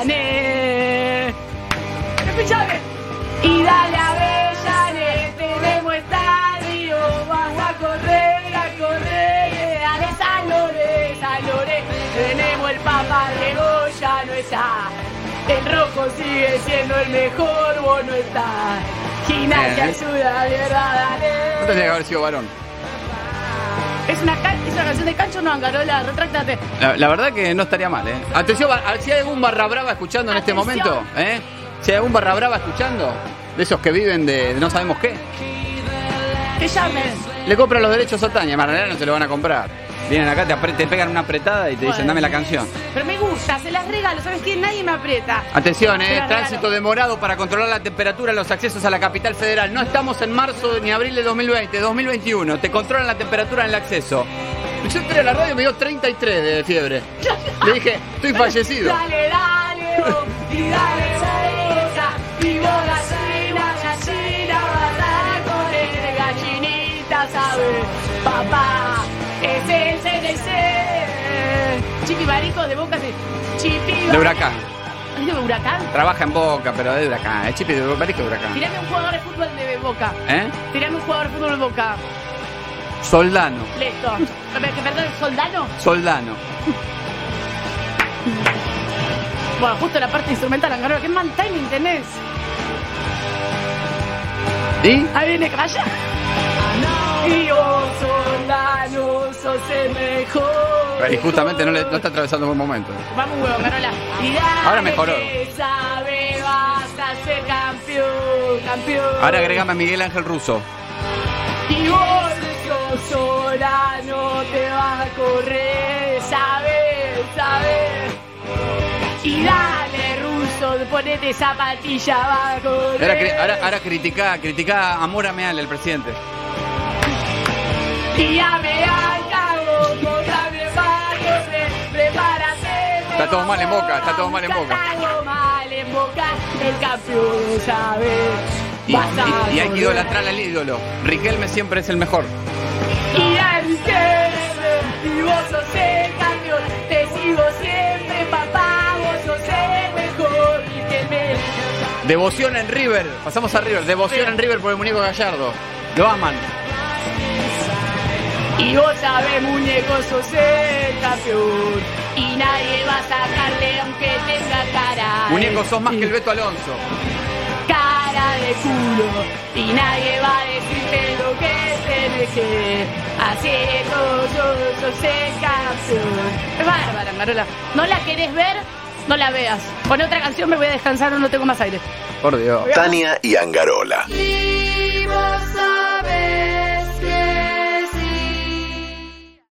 Avellané. Escuchame. Y dale Avellané, tenemos estadio. Vamos a correr, a correr. A de San Lore, San Lore. Tenemos el Papa Diego, ya no está. El rojo sigue siendo el mejor, vos no estás. Gimnasia Bien. ayuda, verdad, No dale. tendría que haber sido varón. Es una, ca- es una canción de Cancho, no, Angarola, retráctate. La, la verdad que no estaría mal, ¿eh? Atención, ba- si hay algún barra brava escuchando en este momento, ¿eh? Si hay algún barra brava escuchando, de esos que viven de, de no sabemos qué, Que llamen. le compran los derechos a Tania, Maranela no se lo van a comprar. Vienen acá, te, apre- te pegan una apretada y te dicen, Bueno. dame la canción. Pero me gusta, se las regalo, ¿sabes qué? Nadie me aprieta. Atención, ¿eh? Tránsito demorado para controlar la temperatura en los accesos a la capital federal. No estamos en marzo ni abril de 2020, 2021. Te controlan la temperatura en el acceso. Yo entré a la radio y me dio 33 de fiebre. Le dije, estoy fallecido. Dale, dale, oh, y dale, boca, y vos CDC. Chipi Marico de Boca, sí. Chipi De huracán. ¿Es de Huracán? Trabaja en Boca, pero es de huracán. Es chipi de Marisco de huracán. Tirame un jugador de fútbol de Boca. ¿Eh? Tirame un jugador de fútbol de Boca. Soldano. Listo. ¿Que perdón, soldano? Soldano. Bueno, justo la parte instrumental, Angarola. ¿Qué mal timing tenés? ¿Y? Ahí viene Calla. Y vos, soldano, sos el mejor. Y justamente no, le, no está atravesando un buen momento. Vamos, huevo, Carola. Y dale Ahora mejoró. que sabe, vas a ser campeón, campeón. Ahora agregame a Miguel Ángel Russo. Y vos, sos solano, te vas a correr, sabes, sabes. Y dale, ruso, ponete zapatilla, va a correr. Ahora, ahora, ahora critica, critica a Mora Meal, el presidente. Y ya me acabo, todo mal en Boca, está todo mal en Boca. Está todo mal en Boca, el campeón, sabes. Y, a y- y hay que idolatrar al ídolo. Riquelme siempre es el mejor. Y antes, y vos sos el campeón, te sigo siempre, papá, vos sos el mejor, y que me... Devoción en River. Pasamos a River. Devoción en River por el muñeco Gallardo. Lo aman. Y vos sabés, muñeco, sos el campeón, y nadie va a sacarle aunque tenga cara. Muñeco, sos más que el Beto Alonso. Cara de culo, y nadie va a decirte lo que tenés que hacer, vos sos, sos el campeón. Es bárbara, Marola. ¿No la querés ver? No la veas. Pon otra canción, me voy a descansar o no tengo más aire. Por Dios. Tania y Angarola. Y vos